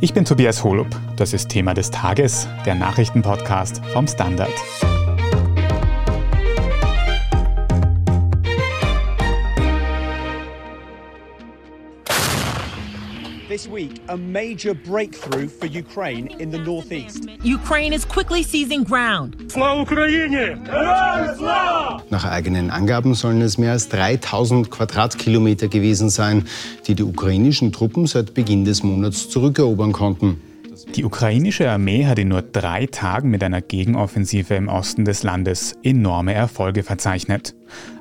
Ich bin Tobias Holub. Das ist Thema des Tages, der Nachrichtenpodcast vom Standard. This week a major breakthrough for Ukraine in the northeast. Ukraine is quickly seizing ground. Nach eigenen Angaben sollen es mehr als 3000 Quadratkilometer gewesen sein, die die ukrainischen Truppen seit Beginn des Monats zurückerobern konnten. Die ukrainische Armee hat in nur drei Tagen mit einer Gegenoffensive im Osten des Landes enorme Erfolge verzeichnet.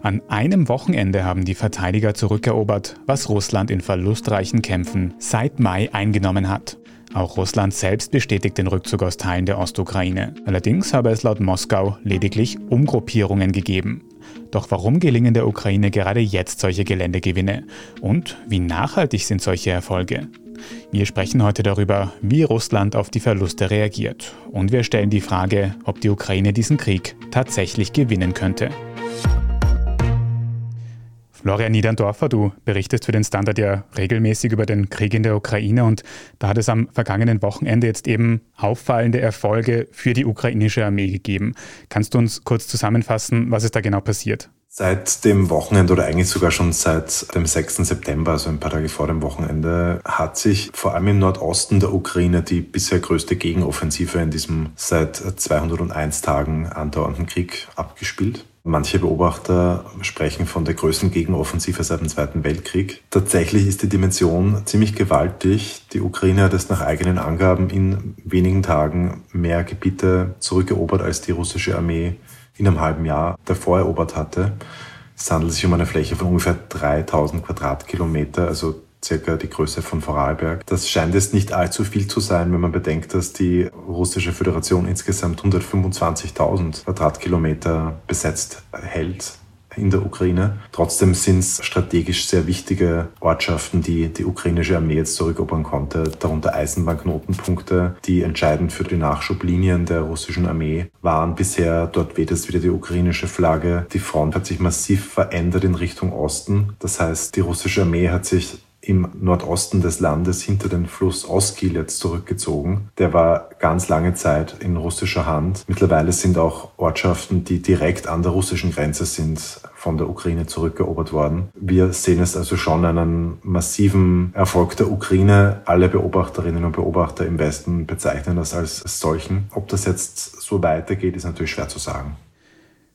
An einem Wochenende haben die Verteidiger zurückerobert, was Russland in verlustreichen Kämpfen seit Mai eingenommen hat. Auch Russland selbst bestätigt den Rückzug aus Teilen der Ostukraine. Allerdings habe es laut Moskau lediglich Umgruppierungen gegeben. Doch warum gelingen der Ukraine gerade jetzt solche Geländegewinne? Und wie nachhaltig sind solche Erfolge? Wir sprechen heute darüber, wie Russland auf die Verluste reagiert. Und wir stellen die Frage, ob die Ukraine diesen Krieg tatsächlich gewinnen könnte. Florian Niederndorfer, du berichtest für den Standard ja regelmäßig über den Krieg in der Ukraine und da hat es am vergangenen Wochenende jetzt eben auffallende Erfolge für die ukrainische Armee gegeben. Kannst du uns kurz zusammenfassen, was ist da genau passiert? Seit dem Wochenende oder eigentlich sogar schon seit dem 6. September, also ein paar Tage vor dem Wochenende, hat sich vor allem im Nordosten der Ukraine die bisher größte Gegenoffensive in diesem seit 201 Tagen andauernden Krieg abgespielt. Manche Beobachter sprechen von der größten Gegenoffensive seit dem Zweiten Weltkrieg. Tatsächlich ist die Dimension ziemlich gewaltig. Die Ukraine hat es nach eigenen Angaben in wenigen Tagen mehr Gebiete zurückerobert als die russische Armee in einem halben Jahr davor erobert hatte. Es handelt sich um eine Fläche von ungefähr 3000 Quadratkilometer, also circa die Größe von Vorarlberg. Das scheint jetzt nicht allzu viel zu sein, wenn man bedenkt, dass die russische Föderation insgesamt 125.000 Quadratkilometer besetzt hält in der Ukraine. Trotzdem sind es strategisch sehr wichtige Ortschaften, die die ukrainische Armee jetzt zurückerobern konnte, darunter Eisenbahnknotenpunkte, die entscheidend für die Nachschublinien der russischen Armee waren. Bisher dort weht es wieder die ukrainische Flagge. Die Front hat sich massiv verändert in Richtung Osten. Das heißt, die russische Armee hat sich im Nordosten des Landes hinter den Fluss Oskil jetzt zurückgezogen. Der war ganz lange Zeit in russischer Hand. Mittlerweile sind auch Ortschaften, die direkt an der russischen Grenze sind, von der Ukraine zurückerobert worden. Wir sehen es also schon einen massiven Erfolg der Ukraine. Alle Beobachterinnen und Beobachter im Westen bezeichnen das als solchen. Ob das jetzt so weitergeht, ist natürlich schwer zu sagen.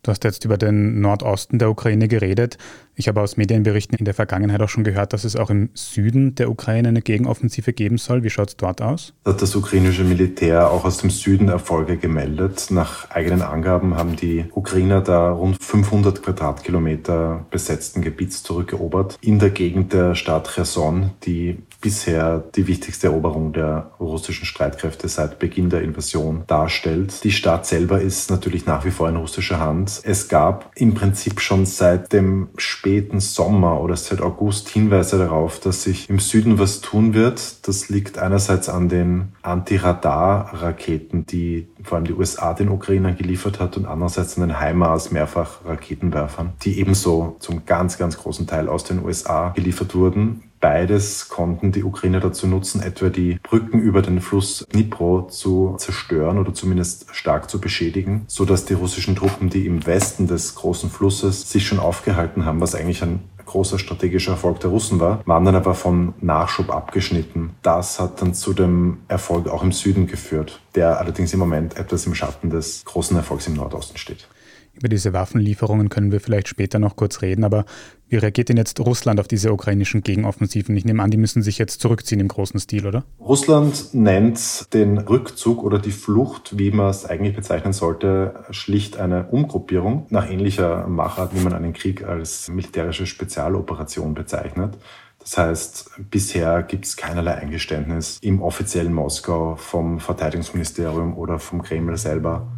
Du hast jetzt über den Nordosten der Ukraine geredet. Ich habe aus Medienberichten in der Vergangenheit auch schon gehört, dass es auch im Süden der Ukraine eine Gegenoffensive geben soll. Wie schaut es dort aus? Hat das ukrainische Militär auch aus dem Süden Erfolge gemeldet. Nach eigenen Angaben haben die Ukrainer da rund 500 Quadratkilometer besetzten Gebiets zurückerobert. In der Gegend der Stadt Cherson, die bisher die wichtigste Eroberung der russischen Streitkräfte seit Beginn der Invasion darstellt. Die Stadt selber ist natürlich nach wie vor in russischer Hand. Es gab im Prinzip schon seit dem späten Sommer oder seit August Hinweise darauf, dass sich im Süden was tun wird. Das liegt einerseits an den Anti-Radar-Raketen, die vor allem die USA den Ukrainern geliefert hat und andererseits an den HIMARS mehrfach Raketenwerfern, die ebenso zum ganz, ganz großen Teil aus den USA geliefert wurden. Beides konnten die Ukrainer dazu nutzen, etwa die Brücken über den Fluss Dnipro zu zerstören oder zumindest stark zu beschädigen, so dass die russischen Truppen, die im Westen des großen Flusses sich schon aufgehalten haben, was eigentlich ein großer strategischer Erfolg der Russen war, waren dann aber vom Nachschub abgeschnitten. Das hat dann zu dem Erfolg auch im Süden geführt, der allerdings im Moment etwas im Schatten des großen Erfolgs im Nordosten steht. Über diese Waffenlieferungen können wir vielleicht später noch kurz reden, aber wie reagiert denn jetzt Russland auf diese ukrainischen Gegenoffensiven? Ich nehme an, die müssen sich jetzt zurückziehen im großen Stil, oder? Russland nennt den Rückzug oder die Flucht, wie man es eigentlich bezeichnen sollte, schlicht eine Umgruppierung, nach ähnlicher Machart, wie man einen Krieg als militärische Spezialoperation bezeichnet. Das heißt, bisher gibt es keinerlei Eingeständnis im offiziellen Moskau vom Verteidigungsministerium oder vom Kreml selber,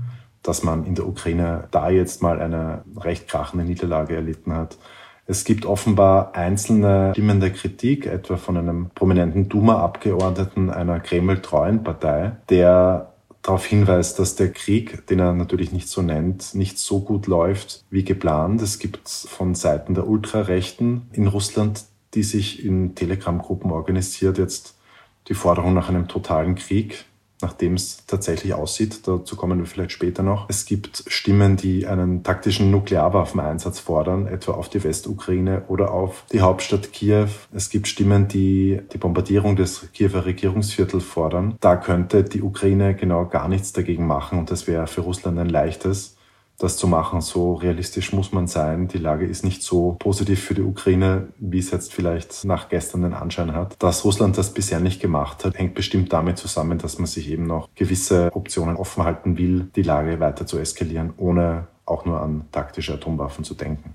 dass man in der Ukraine da jetzt mal eine recht krachende Niederlage erlitten hat. Es gibt offenbar einzelne Stimmen der Kritik, etwa von einem prominenten Duma-Abgeordneten einer Kreml-treuen Partei, der darauf hinweist, dass der Krieg, den er natürlich nicht so nennt, nicht so gut läuft wie geplant. Es gibt von Seiten der Ultrarechten in Russland, die sich in Telegram-Gruppen organisiert, jetzt die Forderung nach einem totalen Krieg, nachdem es tatsächlich aussieht. Dazu kommen wir vielleicht später noch. Es gibt Stimmen, die einen taktischen Nuklearwaffeneinsatz fordern, etwa auf die Westukraine oder auf die Hauptstadt Kiew. Es gibt Stimmen, die die Bombardierung des Kiewer Regierungsviertels fordern. Da könnte die Ukraine genau gar nichts dagegen machen und das wäre für Russland ein leichtes das zu machen. So realistisch muss man sein. Die Lage ist nicht so positiv für die Ukraine, wie es jetzt vielleicht nach gestern den Anschein hat. Dass Russland das bisher nicht gemacht hat, hängt bestimmt damit zusammen, dass man sich eben noch gewisse Optionen offen halten will, die Lage weiter zu eskalieren, ohne auch nur an taktische Atomwaffen zu denken.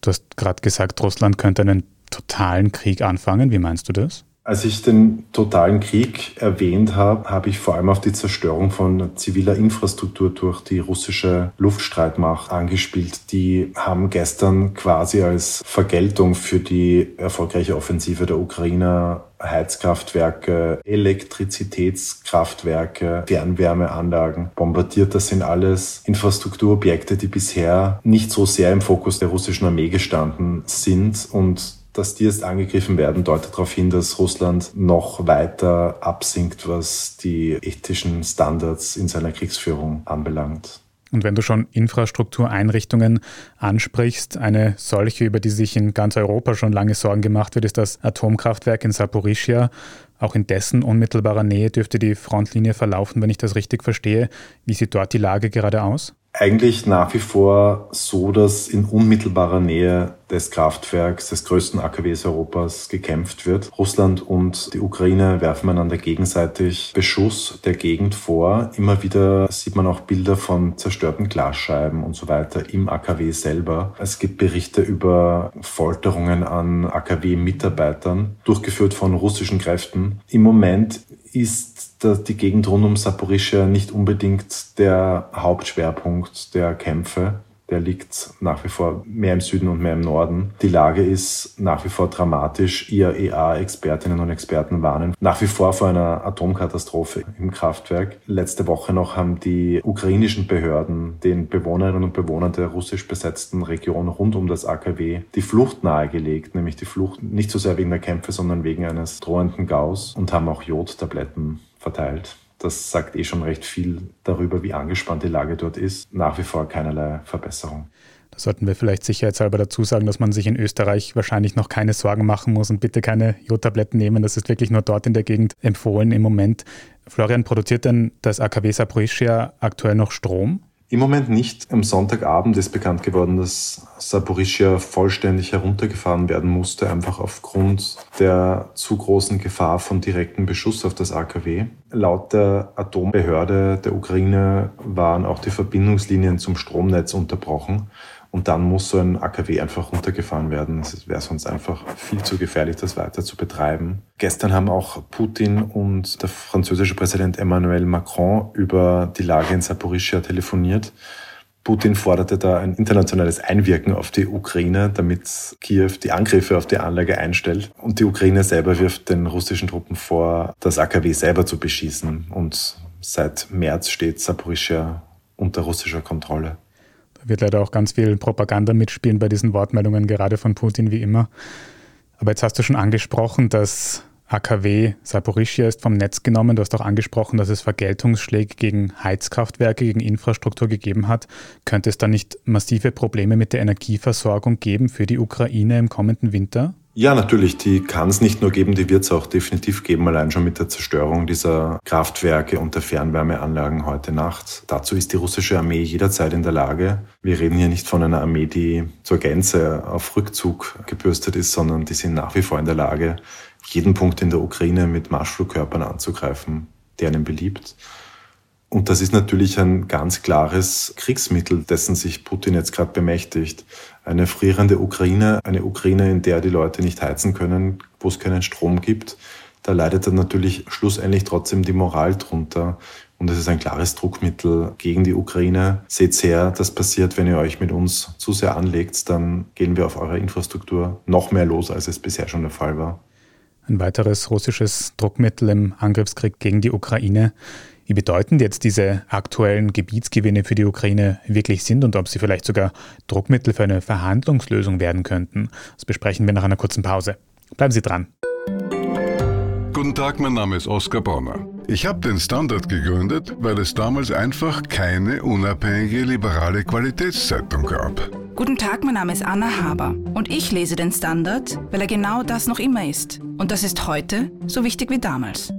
Du hast gerade gesagt, Russland könnte einen totalen Krieg anfangen. Wie meinst du das? Als ich den totalen Krieg erwähnt habe, habe ich vor allem auf die Zerstörung von ziviler Infrastruktur durch die russische Luftstreitmacht angespielt. Die haben gestern quasi als Vergeltung für die erfolgreiche Offensive der Ukrainer Heizkraftwerke, Elektrizitätskraftwerke, Fernwärmeanlagen bombardiert. Das sind alles Infrastrukturobjekte, die bisher nicht so sehr im Fokus der russischen Armee gestanden sind und dass die jetzt angegriffen werden, deutet darauf hin, dass Russland noch weiter absinkt, was die ethischen Standards in seiner Kriegsführung anbelangt. Und wenn du schon Infrastruktureinrichtungen ansprichst, eine solche, über die sich in ganz Europa schon lange Sorgen gemacht wird, ist das Atomkraftwerk in Saporischia. Auch in dessen unmittelbarer Nähe dürfte die Frontlinie verlaufen, wenn ich das richtig verstehe. Wie sieht dort die Lage gerade aus? Eigentlich nach wie vor so, dass in unmittelbarer Nähe des Kraftwerks, des größten AKWs Europas, gekämpft wird. Russland und die Ukraine werfen einander gegenseitig Beschuss der Gegend vor. Immer wieder sieht man auch Bilder von zerstörten Glasscheiben und so weiter im AKW selber. Es gibt Berichte über Folterungen an AKW-Mitarbeitern, durchgeführt von russischen Kräften. Im Moment ist die Gegend rund um Saporischia nicht unbedingt der Hauptschwerpunkt der Kämpfe. Der liegt nach wie vor mehr im Süden und mehr im Norden. Die Lage ist nach wie vor dramatisch. IAEA-Expertinnen und Experten warnen nach wie vor vor einer Atomkatastrophe im Kraftwerk. Letzte Woche noch haben die ukrainischen Behörden den Bewohnerinnen und Bewohnern der russisch besetzten Region rund um das AKW die Flucht nahegelegt, nämlich die Flucht nicht so sehr wegen der Kämpfe, sondern wegen eines drohenden Gaus und haben auch Jodtabletten verteilt. Das sagt eh schon recht viel darüber, wie angespannt die Lage dort ist. Nach wie vor keinerlei Verbesserung. Da sollten wir vielleicht sicherheitshalber dazu sagen, dass man sich in Österreich wahrscheinlich noch keine Sorgen machen muss und bitte keine Jodtabletten nehmen. Das ist wirklich nur dort in der Gegend empfohlen im Moment. Florian, produziert denn das AKW Saporischia aktuell noch Strom? Im Moment nicht. Am Sonntagabend ist bekannt geworden, dass Saporischia vollständig heruntergefahren werden musste, einfach aufgrund der zu großen Gefahr von direktem Beschuss auf das AKW. Laut der Atombehörde der Ukraine waren auch die Verbindungslinien zum Stromnetz unterbrochen. Und dann muss so ein AKW einfach runtergefahren werden. Es wäre sonst einfach viel zu gefährlich, das weiter zu betreiben. Gestern haben auch Putin und der französische Präsident Emmanuel Macron über die Lage in Saporischia telefoniert. Putin forderte da ein internationales Einwirken auf die Ukraine, damit Kiew die Angriffe auf die Anlage einstellt. Und die Ukraine selber wirft den russischen Truppen vor, das AKW selber zu beschießen. Und seit März steht Saporischia unter russischer Kontrolle wird leider auch ganz viel Propaganda mitspielen bei diesen Wortmeldungen, gerade von Putin wie immer. Aber jetzt hast du schon angesprochen, dass AKW Saporischia ist vom Netz genommen. Du hast auch angesprochen, dass es Vergeltungsschläge gegen Heizkraftwerke, gegen Infrastruktur gegeben hat. Könnte es da nicht massive Probleme mit der Energieversorgung geben für die Ukraine im kommenden Winter? Ja, natürlich, die kann es nicht nur geben, die wird es auch definitiv geben, allein schon mit der Zerstörung dieser Kraftwerke und der Fernwärmeanlagen heute Nacht. Dazu ist die russische Armee jederzeit in der Lage. Wir reden hier nicht von einer Armee, die zur Gänze auf Rückzug gebürstet ist, sondern die sind nach wie vor in der Lage, jeden Punkt in der Ukraine mit Marschflugkörpern anzugreifen, der ihnen beliebt. Und das ist natürlich ein ganz klares Kriegsmittel, dessen sich Putin jetzt gerade bemächtigt. Eine frierende Ukraine, eine Ukraine, in der die Leute nicht heizen können, wo es keinen Strom gibt, da leidet dann natürlich schlussendlich trotzdem die Moral drunter. Und es ist ein klares Druckmittel gegen die Ukraine. Seht her, das passiert, wenn ihr euch mit uns zu sehr anlegt, dann gehen wir auf eure Infrastruktur noch mehr los, als es bisher schon der Fall war. Ein weiteres russisches Druckmittel im Angriffskrieg gegen die Ukraine wie bedeutend jetzt diese aktuellen Gebietsgewinne für die Ukraine wirklich sind und ob sie vielleicht sogar Druckmittel für eine Verhandlungslösung werden könnten. Das besprechen wir nach einer kurzen Pause. Bleiben Sie dran. Guten Tag, mein Name ist Oskar Bonner. Ich habe den Standard gegründet, weil es damals einfach keine unabhängige liberale Qualitätszeitung gab. Guten Tag, mein Name ist Anna Haber und ich lese den Standard, weil er genau das noch immer ist. Und das ist heute so wichtig wie damals.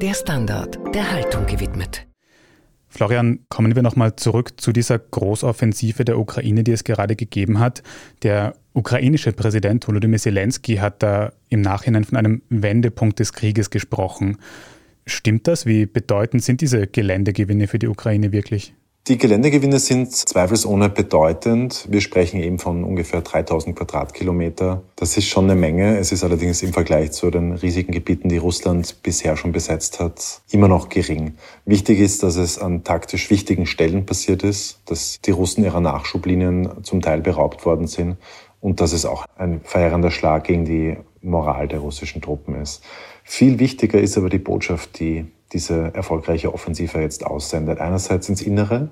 Der Standard, der Haltung gewidmet. Florian, kommen wir nochmal zurück zu dieser Großoffensive der Ukraine, die es gerade gegeben hat. Der ukrainische Präsident Volodymyr Zelensky hat da im Nachhinein von einem Wendepunkt des Krieges gesprochen. Stimmt das? Wie bedeutend sind diese Geländegewinne für die Ukraine wirklich? Die Geländegewinne sind zweifelsohne bedeutend. Wir sprechen eben von ungefähr 3000 Quadratkilometer. Das ist schon eine Menge. Es ist allerdings im Vergleich zu den riesigen Gebieten, die Russland bisher schon besetzt hat, immer noch gering. Wichtig ist, dass es an taktisch wichtigen Stellen passiert ist, dass die Russen ihrer Nachschublinien zum Teil beraubt worden sind und dass es auch ein feiernder Schlag gegen die Moral der russischen Truppen ist. Viel wichtiger ist aber die Botschaft, die diese erfolgreiche Offensive jetzt aussendet. Einerseits ins Innere.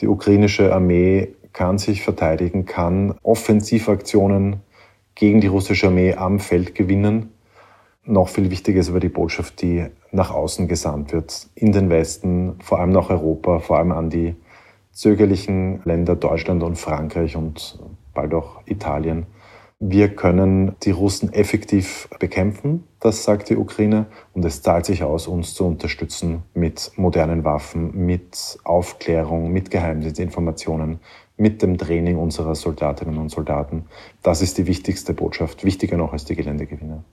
Die ukrainische Armee kann sich verteidigen, kann Offensivaktionen gegen die russische Armee am Feld gewinnen. Noch viel wichtiger ist aber die Botschaft, die nach außen gesandt wird, in den Westen, vor allem nach Europa, vor allem an die zögerlichen Länder Deutschland und Frankreich und bald auch Italien. Wir können die Russen effektiv bekämpfen, das sagt die Ukraine, und es zahlt sich aus, uns zu unterstützen mit modernen Waffen, mit Aufklärung, mit Geheimdienstinformationen, mit dem Training unserer Soldatinnen und Soldaten. Das ist die wichtigste Botschaft, wichtiger noch als die Geländegewinne.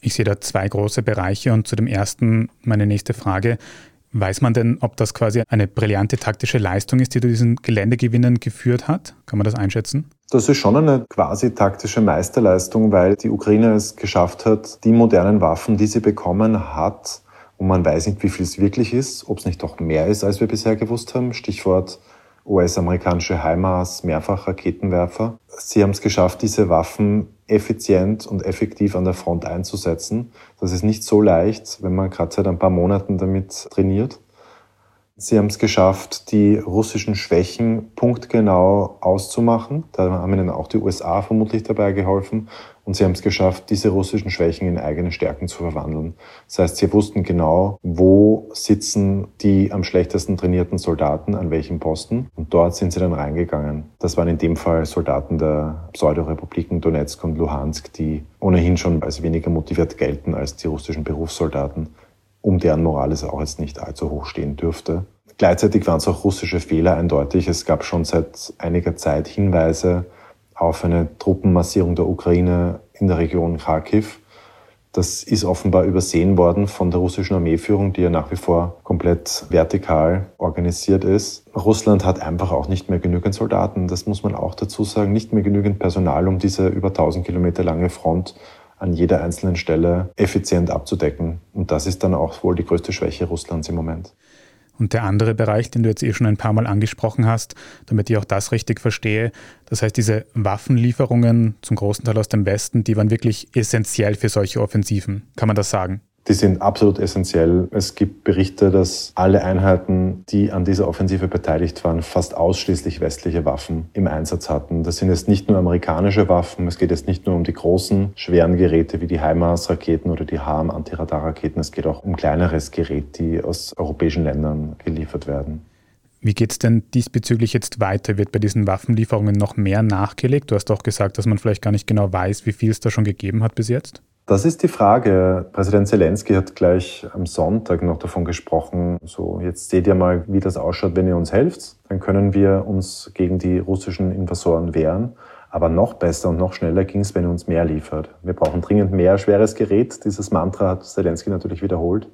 Ich sehe da zwei große Bereiche und zu dem ersten meine nächste Frage. Weiß man denn, ob das quasi eine brillante taktische Leistung ist, die zu diesen Geländegewinnen geführt hat? Kann man das einschätzen? Das ist schon eine quasi taktische Meisterleistung, weil die Ukraine es geschafft hat, die modernen Waffen, die sie bekommen hat, und man weiß nicht, wie viel es wirklich ist, ob es nicht doch mehr ist, als wir bisher gewusst haben. Stichwort US-amerikanische HIMARS, Mehrfachraketenwerfer. Sie haben es geschafft, diese Waffen effizient und effektiv an der Front einzusetzen. Das ist nicht so leicht, wenn man gerade seit ein paar Monaten damit trainiert. Sie haben es geschafft, die russischen Schwächen punktgenau auszumachen. Da haben ihnen auch die USA vermutlich dabei geholfen. Und sie haben es geschafft, diese russischen Schwächen in eigene Stärken zu verwandeln. Das heißt, sie wussten genau, wo sitzen die am schlechtesten trainierten Soldaten, an welchem Posten. Und dort sind sie dann reingegangen. Das waren in dem Fall Soldaten der Pseudorepubliken Donetsk und Luhansk, die ohnehin schon als weniger motiviert gelten als die russischen Berufssoldaten um deren Moral es auch jetzt nicht allzu hoch stehen dürfte. Gleichzeitig waren es auch russische Fehler eindeutig. Es gab schon seit einiger Zeit Hinweise auf eine Truppenmassierung der Ukraine in der Region Kharkiv. Das ist offenbar übersehen worden von der russischen Armeeführung, die ja nach wie vor komplett vertikal organisiert ist. Russland hat einfach auch nicht mehr genügend Soldaten, das muss man auch dazu sagen, nicht mehr genügend Personal, um diese über 1000 Kilometer lange Front an jeder einzelnen Stelle effizient abzudecken. Und das ist dann auch wohl die größte Schwäche Russlands im Moment. Und der andere Bereich, den du jetzt eh schon ein paar Mal angesprochen hast, damit ich auch das richtig verstehe, das heißt, diese Waffenlieferungen zum großen Teil aus dem Westen, die waren wirklich essentiell für solche Offensiven. Kann man das sagen? Die sind absolut essentiell. Es gibt Berichte, dass alle Einheiten, die an dieser Offensive beteiligt waren, fast ausschließlich westliche Waffen im Einsatz hatten. Das sind jetzt nicht nur amerikanische Waffen, es geht jetzt nicht nur um die großen, schweren Geräte wie die HIMARS-Raketen oder die HARM-Antiradarraketen, es geht auch um kleineres Gerät, die aus europäischen Ländern geliefert werden. Wie geht es denn diesbezüglich jetzt weiter? Wird bei diesen Waffenlieferungen noch mehr nachgelegt? Du hast doch gesagt, dass man vielleicht gar nicht genau weiß, wie viel es da schon gegeben hat bis jetzt. Das ist die Frage. Präsident Zelensky hat gleich am Sonntag noch davon gesprochen, so jetzt seht ihr mal, wie das ausschaut, wenn ihr uns helft. Dann können wir uns gegen die russischen Invasoren wehren. Aber noch besser und noch schneller ging es, wenn ihr uns mehr liefert. Wir brauchen dringend mehr schweres Gerät. Dieses Mantra hat Zelensky natürlich wiederholt.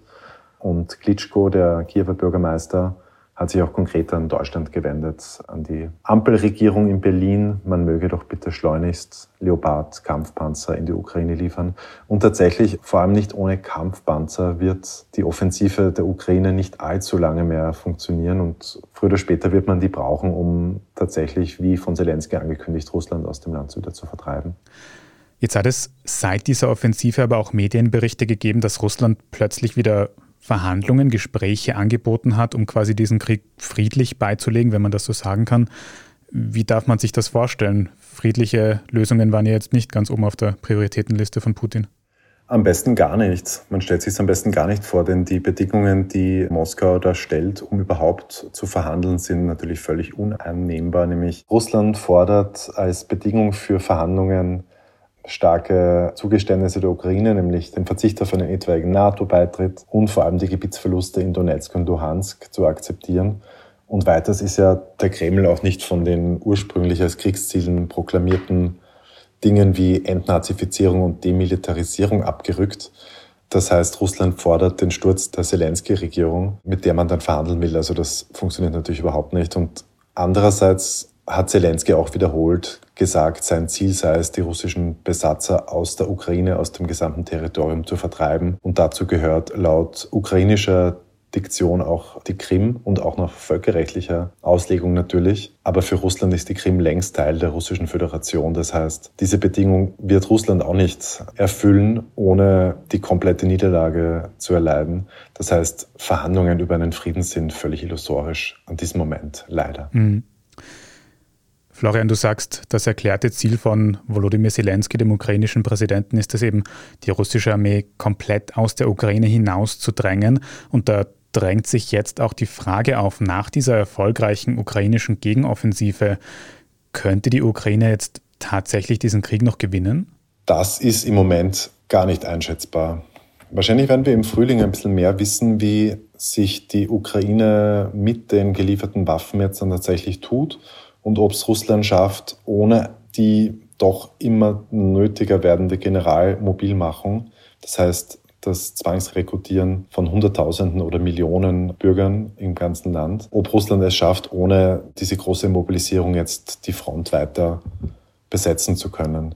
Und Klitschko, der Kiewer Bürgermeister, hat sich auch konkret an Deutschland gewendet, an die Ampelregierung in Berlin. Man möge doch bitte schleunigst Leopard-Kampfpanzer in die Ukraine liefern. Und tatsächlich, vor allem nicht ohne Kampfpanzer, wird die Offensive der Ukraine nicht allzu lange mehr funktionieren. Und früher oder später wird man die brauchen, um tatsächlich, wie von Zelensky angekündigt, Russland aus dem Land wieder zu vertreiben. Jetzt hat es seit dieser Offensive aber auch Medienberichte gegeben, dass Russland plötzlich wieder Verhandlungen, Gespräche angeboten hat, um quasi diesen Krieg friedlich beizulegen, wenn man das so sagen kann. Wie darf man sich das vorstellen? Friedliche Lösungen waren ja jetzt nicht ganz oben auf der Prioritätenliste von Putin. Am besten gar nicht. Man stellt sich es am besten gar nicht vor, denn die Bedingungen, die Moskau da stellt, um überhaupt zu verhandeln, sind natürlich völlig unannehmbar. Nämlich Russland fordert als Bedingung für Verhandlungen starke Zugeständnisse der Ukraine, nämlich den Verzicht auf einen etwaigen NATO-Beitritt und vor allem die Gebietsverluste in Donetsk und Luhansk zu akzeptieren. Und weiters ist ja der Kreml auch nicht von den ursprünglich als Kriegszielen proklamierten Dingen wie Entnazifizierung und Demilitarisierung abgerückt. Das heißt, Russland fordert den Sturz der Zelensky-Regierung, mit der man dann verhandeln will. Also das funktioniert natürlich überhaupt nicht. Und andererseits hat Zelensky auch wiederholt gesagt, sein Ziel sei es, die russischen Besatzer aus der Ukraine, aus dem gesamten Territorium zu vertreiben. Und dazu gehört laut ukrainischer Diktion auch die Krim und auch nach völkerrechtlicher Auslegung natürlich. Aber für Russland ist die Krim längst Teil der russischen Föderation. Das heißt, diese Bedingung wird Russland auch nicht erfüllen, ohne die komplette Niederlage zu erleiden. Das heißt, Verhandlungen über einen Frieden sind völlig illusorisch an diesem Moment, leider. Mhm. Florian, du sagst, das erklärte Ziel von Volodymyr Zelensky, dem ukrainischen Präsidenten, ist es eben, die russische Armee komplett aus der Ukraine hinaus zu drängen. Und da drängt sich jetzt auch die Frage auf, nach dieser erfolgreichen ukrainischen Gegenoffensive, könnte die Ukraine jetzt tatsächlich diesen Krieg noch gewinnen? Das ist im Moment gar nicht einschätzbar. Wahrscheinlich werden wir im Frühling ein bisschen mehr wissen, wie sich die Ukraine mit den gelieferten Waffen jetzt dann tatsächlich tut und ob es Russland schafft, ohne die doch immer nötiger werdende Generalmobilmachung, das heißt das Zwangsrekrutieren von Hunderttausenden oder Millionen Bürgern im ganzen Land. Ob Russland es schafft, ohne diese große Mobilisierung jetzt die Front weiter besetzen zu können.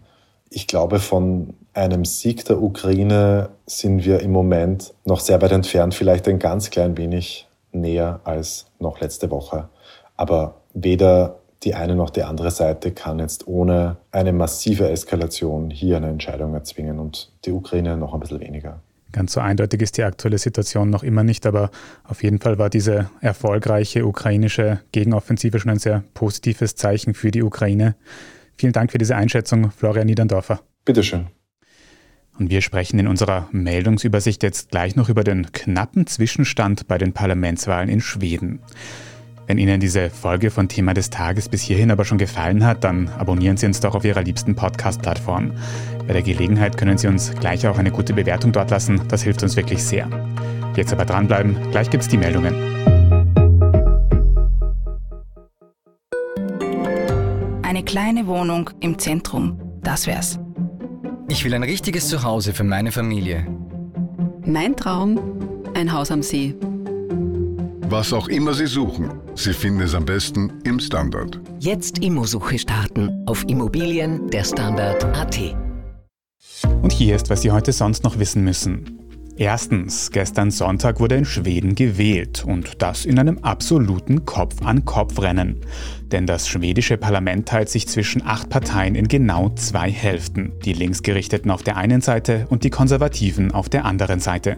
Ich glaube, von einem Sieg der Ukraine sind wir im Moment noch sehr weit entfernt, vielleicht ein ganz klein wenig näher als noch letzte Woche. Aber weder die eine noch die andere Seite kann jetzt ohne eine massive Eskalation hier eine Entscheidung erzwingen und die Ukraine noch ein bisschen weniger. Ganz so eindeutig ist die aktuelle Situation noch immer nicht, aber auf jeden Fall war diese erfolgreiche ukrainische Gegenoffensive schon ein sehr positives Zeichen für die Ukraine. Vielen Dank für diese Einschätzung, Florian Niederndorfer. Bitteschön. Und wir sprechen in unserer Meldungsübersicht jetzt gleich noch über den knappen Zwischenstand bei den Parlamentswahlen in Schweden. Wenn Ihnen diese Folge von Thema des Tages bis hierhin aber schon gefallen hat, dann abonnieren Sie uns doch auf Ihrer liebsten Podcast-Plattform. Bei der Gelegenheit können Sie uns gleich auch eine gute Bewertung dort lassen, das hilft uns wirklich sehr. Jetzt aber dranbleiben, gleich gibt's die Meldungen. Eine kleine Wohnung im Zentrum, das wär's. Ich will ein richtiges Zuhause für meine Familie. Mein Traum, ein Haus am See was auch immer Sie suchen, Sie finden es am besten im Standard. Jetzt Immosuche starten auf Immobilien der Standard.at. Und hier ist, was Sie heute sonst noch wissen müssen. Erstens, gestern Sonntag wurde in Schweden gewählt und das in einem absoluten Kopf-an-Kopf-Rennen. Denn das schwedische Parlament teilt sich zwischen acht Parteien in genau zwei Hälften. Die Linksgerichteten auf der einen Seite und die Konservativen auf der anderen Seite.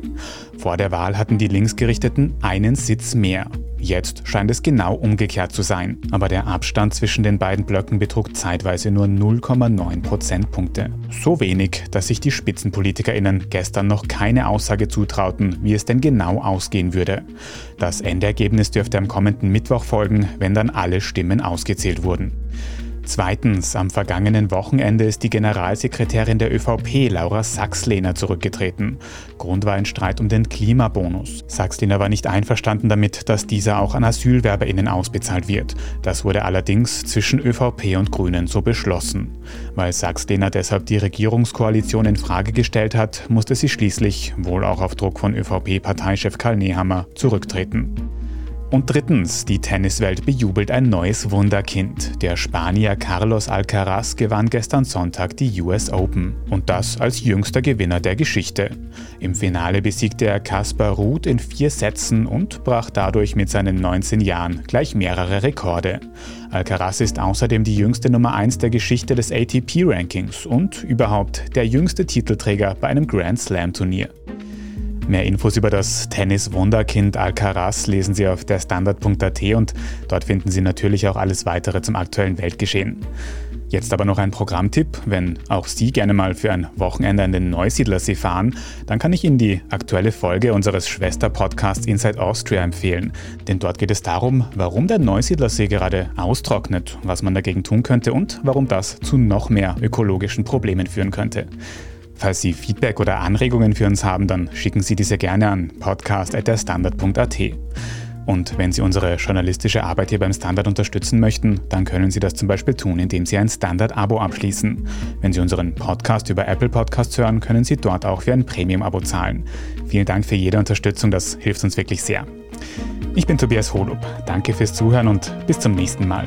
Vor der Wahl hatten die Linksgerichteten einen Sitz mehr. Jetzt scheint es genau umgekehrt zu sein, aber der Abstand zwischen den beiden Blöcken betrug zeitweise nur 0,9 Prozentpunkte. So wenig, dass sich die Spitzenpolitikerinnen gestern noch keine Aussage zutrauten, wie es denn genau ausgehen würde. Das Endergebnis dürfte am kommenden Mittwoch folgen, wenn dann alle Stimmen ausgezählt wurden. Zweitens, am vergangenen Wochenende ist die Generalsekretärin der ÖVP, Laura Sachslehner, zurückgetreten. Grund war ein Streit um den Klimabonus. Sachslehner war nicht einverstanden damit, dass dieser auch an AsylwerberInnen ausbezahlt wird. Das wurde allerdings zwischen ÖVP und Grünen so beschlossen. Weil Sachslehner deshalb die Regierungskoalition in Frage gestellt hat, musste sie schließlich, wohl auch auf Druck von ÖVP-Parteichef Karl Nehammer, zurücktreten. Und drittens, die Tenniswelt bejubelt ein neues Wunderkind. Der Spanier Carlos Alcaraz gewann gestern Sonntag die US Open. Und das als jüngster Gewinner der Geschichte. Im Finale besiegte er Kaspar Ruth in vier Sätzen und brach dadurch mit seinen 19 Jahren gleich mehrere Rekorde. Alcaraz ist außerdem die jüngste Nummer 1 der Geschichte des ATP-Rankings und überhaupt der jüngste Titelträger bei einem Grand Slam-Turnier. Mehr Infos über das Tennis-Wunderkind Alcaraz lesen Sie auf der Standard.at und dort finden Sie natürlich auch alles weitere zum aktuellen Weltgeschehen. Jetzt aber noch ein Programmtipp. Wenn auch Sie gerne mal für ein Wochenende an den Neusiedlersee fahren, dann kann ich Ihnen die aktuelle Folge unseres Schwester-Podcasts Inside Austria empfehlen. Denn dort geht es darum, warum der Neusiedlersee gerade austrocknet, was man dagegen tun könnte und warum das zu noch mehr ökologischen Problemen führen könnte. Falls Sie Feedback oder Anregungen für uns haben, dann schicken Sie diese gerne an podcast.derstandard.at. Und wenn Sie unsere journalistische Arbeit hier beim Standard unterstützen möchten, dann können Sie das zum Beispiel tun, indem Sie ein Standard-Abo abschließen. Wenn Sie unseren Podcast über Apple Podcasts hören, können Sie dort auch für ein Premium-Abo zahlen. Vielen Dank für jede Unterstützung, das hilft uns wirklich sehr. Ich bin Tobias Holub. Danke fürs Zuhören und bis zum nächsten Mal.